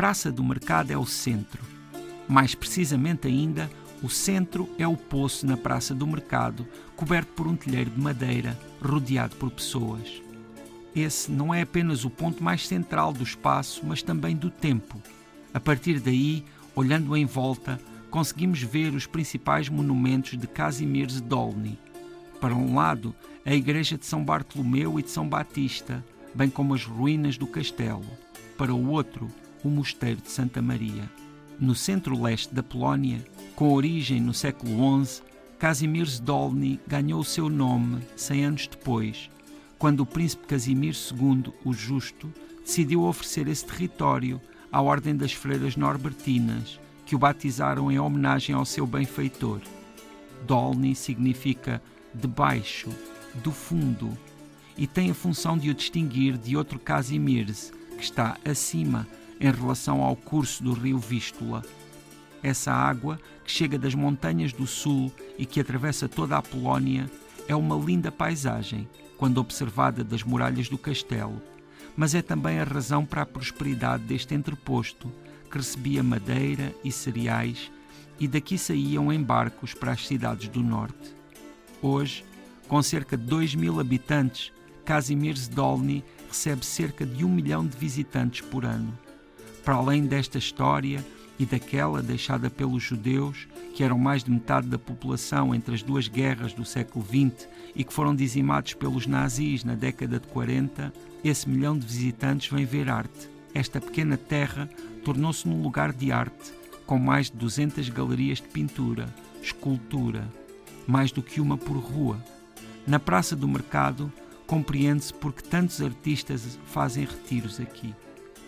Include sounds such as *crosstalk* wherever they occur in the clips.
Praça do Mercado é o centro. Mais precisamente ainda, o centro é o poço na Praça do Mercado, coberto por um telheiro de madeira, rodeado por pessoas. Esse não é apenas o ponto mais central do espaço, mas também do tempo. A partir daí, olhando em volta, conseguimos ver os principais monumentos de Casimir Dolny. Para um lado, a igreja de São Bartolomeu e de São Batista, bem como as ruínas do castelo. Para o outro, o mosteiro de Santa Maria. No centro-leste da Polónia, com origem no século XI, Casimir Dolny ganhou o seu nome cem anos depois, quando o príncipe Casimir II, o Justo, decidiu oferecer esse território à Ordem das Freiras Norbertinas, que o batizaram em homenagem ao seu benfeitor. Dolny significa debaixo, do fundo, e tem a função de o distinguir de outro Casimirs, que está acima em relação ao curso do rio Vístula. Essa água, que chega das montanhas do sul e que atravessa toda a Polónia, é uma linda paisagem quando observada das muralhas do castelo, mas é também a razão para a prosperidade deste entreposto, que recebia madeira e cereais e daqui saíam em barcos para as cidades do norte. Hoje, com cerca de 2 mil habitantes, Casimir Zdolny recebe cerca de um milhão de visitantes por ano. Para além desta história, e daquela deixada pelos judeus, que eram mais de metade da população entre as duas guerras do século XX e que foram dizimados pelos nazis na década de 40, esse milhão de visitantes vem ver arte. Esta pequena terra tornou-se num lugar de arte, com mais de 200 galerias de pintura, escultura, mais do que uma por rua. Na Praça do Mercado, compreende-se porque tantos artistas fazem retiros aqui,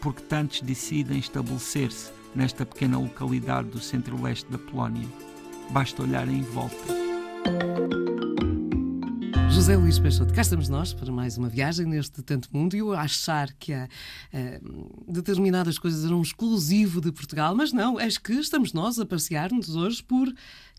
porque tantos decidem estabelecer-se nesta pequena localidade do centro-leste da Polónia. Basta olhar em volta. José Luís Peixoto, cá estamos nós para mais uma viagem neste tanto mundo e eu achar que há, uh, determinadas coisas eram exclusivo de Portugal, mas não, é que estamos nós a passear-nos hoje por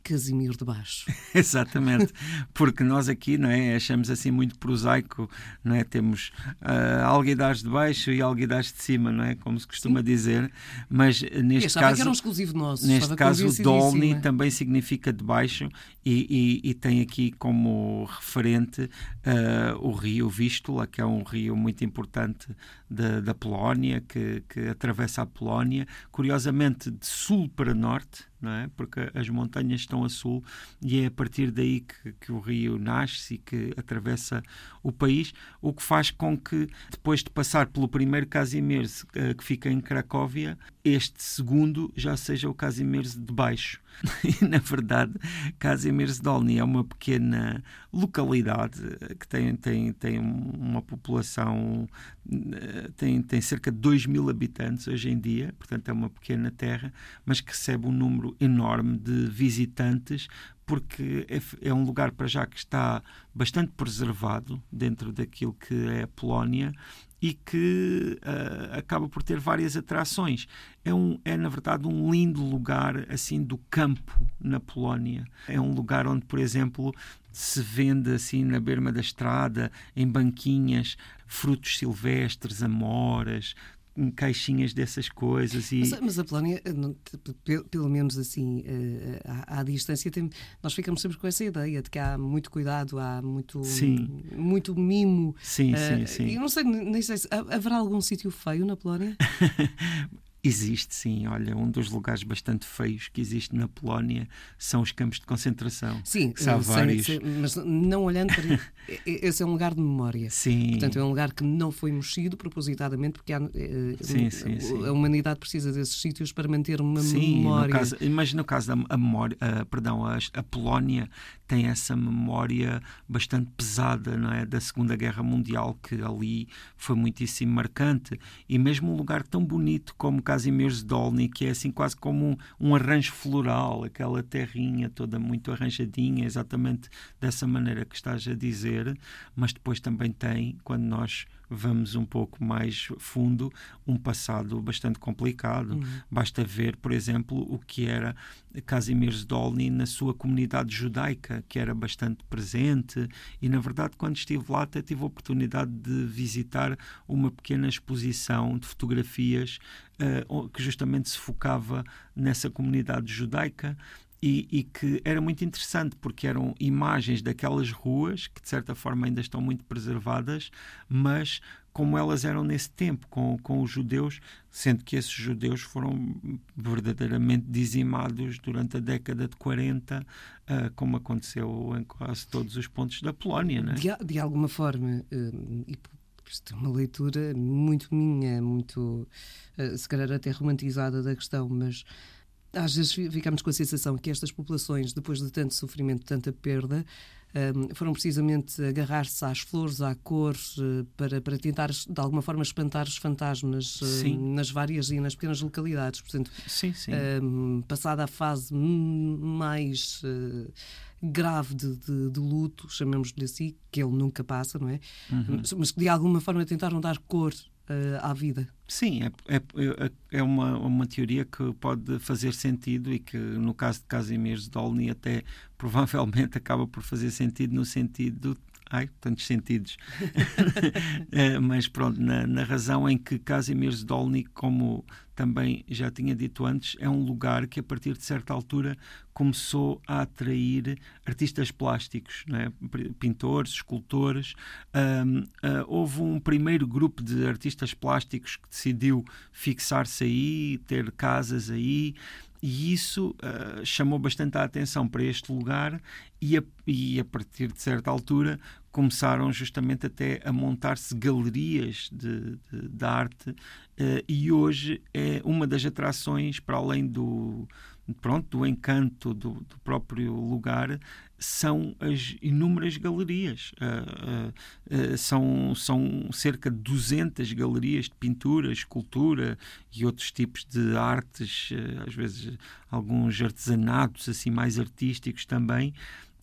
Casimiro de Baixo. *laughs* Exatamente, porque nós aqui não é, achamos assim muito prosaico, não é? Temos uh, alguidades de baixo e alguidades de cima, não é? Como se costuma Sim. dizer, mas neste caso... que era um exclusivo nosso. Neste caso o Dolny também significa de baixo e, e, e tem aqui como referente uh, o rio Vístula, que é um rio muito importante da, da Polónia, que, que atravessa a Polónia, curiosamente de sul para norte, não é? Porque as montanhas estão a sul e é a partir daí que, que o rio nasce e que atravessa o país, o que faz com que, depois de passar pelo primeiro Casimir eh, que fica em Cracóvia, este segundo já seja o Casimir de baixo. *laughs* E, na verdade, Casimir Dolny é uma pequena localidade que tem, tem, tem uma população, eh, tem, tem cerca de 2 mil habitantes hoje em dia, portanto é uma pequena terra, mas que recebe um número enorme de visitantes porque é, é, um lugar para já que está bastante preservado dentro daquilo que é a Polónia e que uh, acaba por ter várias atrações. É, um, é, na verdade, um lindo lugar assim do campo na Polónia. É um lugar onde, por exemplo, se vende assim na berma da estrada, em banquinhas, frutos silvestres, amoras, caixinhas dessas coisas. E... Mas, mas a Polónia, eh, pelo menos assim, eh, à, à, distância, tem, nós ficamos sempre com essa ideia de que há muito cuidado, há muito, sim. muito mimo. Sim, uh, sim, sim. Eu não sei, nem sei se haverá algum sítio feio na Polónia? *laughs* Existe, sim. Olha, um dos lugares bastante feios que existe na Polónia são os campos de concentração. Sim, há vários. Sei, mas não olhando para. *laughs* esse é um lugar de memória. Sim. Portanto, é um lugar que não foi mexido propositadamente, porque há, eh, sim, sim, sim. a humanidade precisa desses sítios para manter uma sim, memória. No caso, mas no caso da a memória, a, perdão, a, a Polónia tem essa memória bastante pesada, não é? Da Segunda Guerra Mundial, que ali foi muitíssimo marcante. E mesmo um lugar tão bonito como Kazimierz Dolny, que é assim quase como um, um, arranjo floral, aquela terrinha toda muito arranjadinha, exatamente dessa maneira que estás a dizer, mas depois também tem, quando nós vamos um pouco mais fundo, um passado bastante complicado. Uhum. Basta ver, por exemplo, o que era Kazimierz Dolny na sua comunidade judaica, que era bastante presente, e na verdade, quando estive lá, até tive a oportunidade de visitar uma pequena exposição de fotografias uh, que justamente se focava nessa comunidade judaica e, e, que era muito interessante porque eram imagens daquelas ruas que de certa forma ainda estão muito preservadas, mas como elas eram nesse tempo com, com os judeus, sendo que esses judeus foram verdadeiramente dizimados durante a década de 40, uh, ah, como aconteceu em quase todos os pontos da Polónia. Né? De, de alguma forma, uh, isto é uma leitura muito minha, muito, uh, se calhar até romantizada da questão, mas às vezes ficamos com a sensação que estas populações, depois de tanto sofrimento, tanta perda, um, foram precisamente agarrar-se às flores, à cor, uh, para, para tentar, de alguma forma, espantar os fantasmas uh, nas várias e nas pequenas localidades. Portanto, sim, sim. Um, passada a fase mais uh, grave de, de, de luto, chamemos-lhe assim, que ele nunca passa, não é? Uhum. Mas que de alguma forma tentaram dar cor uh, à vida. Sim, é, é, é, é uma, uma teoria que pode fazer sentido e que, no caso de Casimir Dolny, até *laughs* provavelmente acaba por fazer sentido no sentido ai, tantos sentidos. *laughs* Eh, mas pronto, na, na, razão em que Kazimierz Dolny, como também já tinha dito antes, é um lugar que a partir de certa altura começou a atrair artistas plásticos, é? pintores, escultores. Um, uh, ah, houve um primeiro grupo de artistas plásticos que decidiu fixar-se aí, ter casas aí e isso uh, chamou bastante a atenção para este lugar e a, e a, partir de certa altura começaram justamente até a montar-se galerias de, de, de arte uh, e hoje é uma das atrações para além do pronto do encanto do, do próprio lugar são as inúmeras galerias. Uh, uh, são, são cerca de 200 galerias de pintura, escultura e outros tipos de artes, às vezes alguns artesanatos assim mais artísticos também.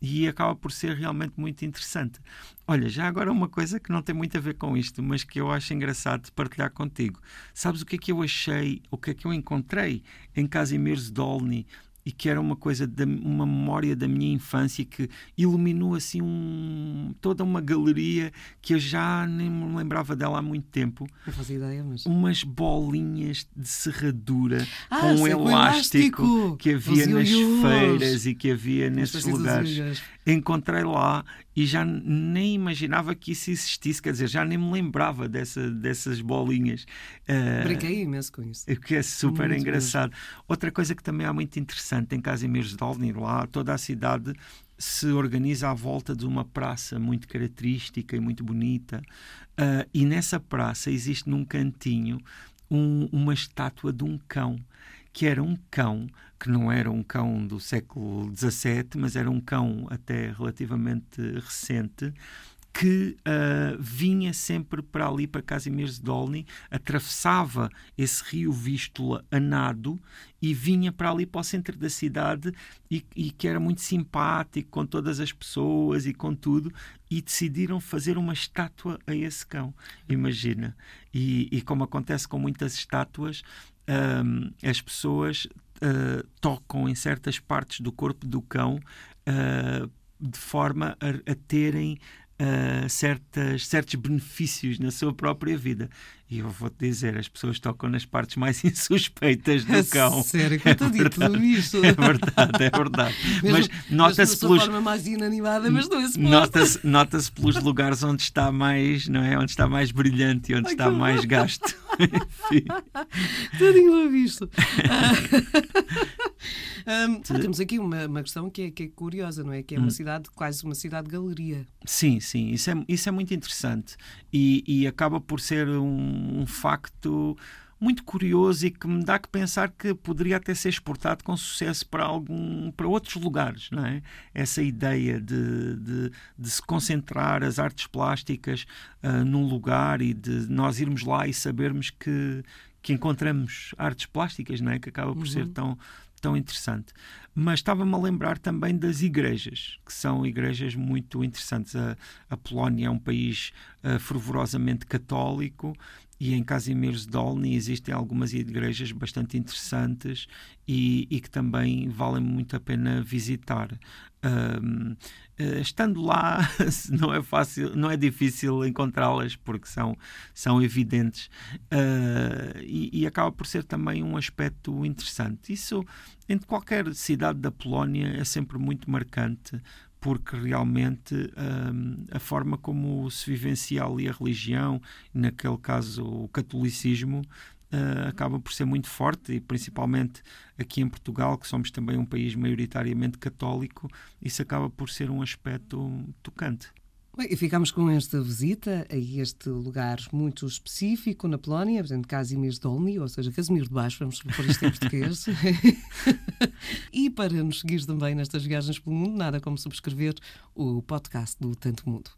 E acaba por ser realmente muito interessante. Olha, já agora uma coisa que não tem muito a ver com isto, mas que eu acho engraçado de partilhar contigo. Sabes o que é que eu achei, o que é que eu encontrei em Casimir Dolny e que era uma coisa, de, uma memória da minha infância que iluminou assim um, toda uma galeria que eu já nem me lembrava dela há muito tempo. Não fazia ideia, mas... Umas bolinhas de serradura ah, com um elástico, elástico, que havia nas feiras e que havia nesses lugares. Encontrei lá e já nem imaginava que isso existisse, quer dizer, já nem me lembrava dessa, dessas bolinhas. Uh, Brinquei imenso com isso. O que é super muito engraçado. Outra coisa que também é muito interessante em Casimirs Dolny, lá toda a cidade se organiza à volta de uma praça muito característica e muito bonita. Uh, e nessa praça existe num cantinho um, uma estátua de um cão que era um cão que não era um cão do século XVII, mas era um cão até relativamente recente, que uh, vinha sempre para ali, para Casimir Dolny, atravessava esse rio Vístula a nado e vinha para ali para o centro da cidade e, e, que era muito simpático com todas as pessoas e com tudo e decidiram fazer uma estátua a esse cão, imagina. E, e como acontece com muitas estátuas, um, as pessoas uh, tocam em certas partes do corpo do cão uh, de forma a, a terem uh, certas, certos benefícios na sua própria vida. E eu vou-te dizer, as pessoas tocam nas partes mais *laughs* insuspeitas do cão. Sério, que é tudo isto. É verdade, é verdade. Mesmo, mas nota-se pelos. forma mais inanimada, mas não é Nota-se nota pelos lugares onde está mais, não é? Onde está mais brilhante e onde Ai, está mais gasto. *laughs* *laughs* Tudo visto. Um, temos aqui uma, uma questão que é, que é, curiosa, não é? Que é uma hum. cidade, quase uma cidade-galeria. Sim, sim, isso é, isso é muito interessante e, e acaba por ser um, um facto muito curioso e que me dá que pensar que poderia até ser exportado com sucesso para algum para outros lugares, não é? Essa ideia de, de, de se concentrar as artes plásticas uh, num lugar e de nós irmos lá e sabermos que que encontramos artes plásticas, não é? Que acaba por uhum. ser tão tão interessante. Mas estava-me a lembrar também das igrejas, que são igrejas muito interessantes. A, a Polónia é um país uh, fervorosamente católico e em Kazimierz Dolny existem algumas igrejas bastante interessantes e, e que também valem muito a pena visitar. Um, estando lá *laughs* não é fácil, não é difícil encontrá-las porque são, são evidentes uh, e, e, acaba por ser também um aspecto interessante. Isso em qualquer cidade da Polónia é sempre muito marcante porque realmente um, a forma como se vivencia ali a religião, naquele caso o catolicismo, uh, acaba por ser muito forte e principalmente aqui em Portugal, que somos também um país maioritariamente católico, isso acaba por ser um aspecto tocante. Bem, e ficamos com esta visita a este lugar muito específico na Polónia, portanto, Casimir Dolny, ou seja, Casimir de Baixo, vamos pôr isto em português. *laughs* e para nos seguir também nestas viagens pelo mundo, nada como subscrever o podcast do Tanto Mundo.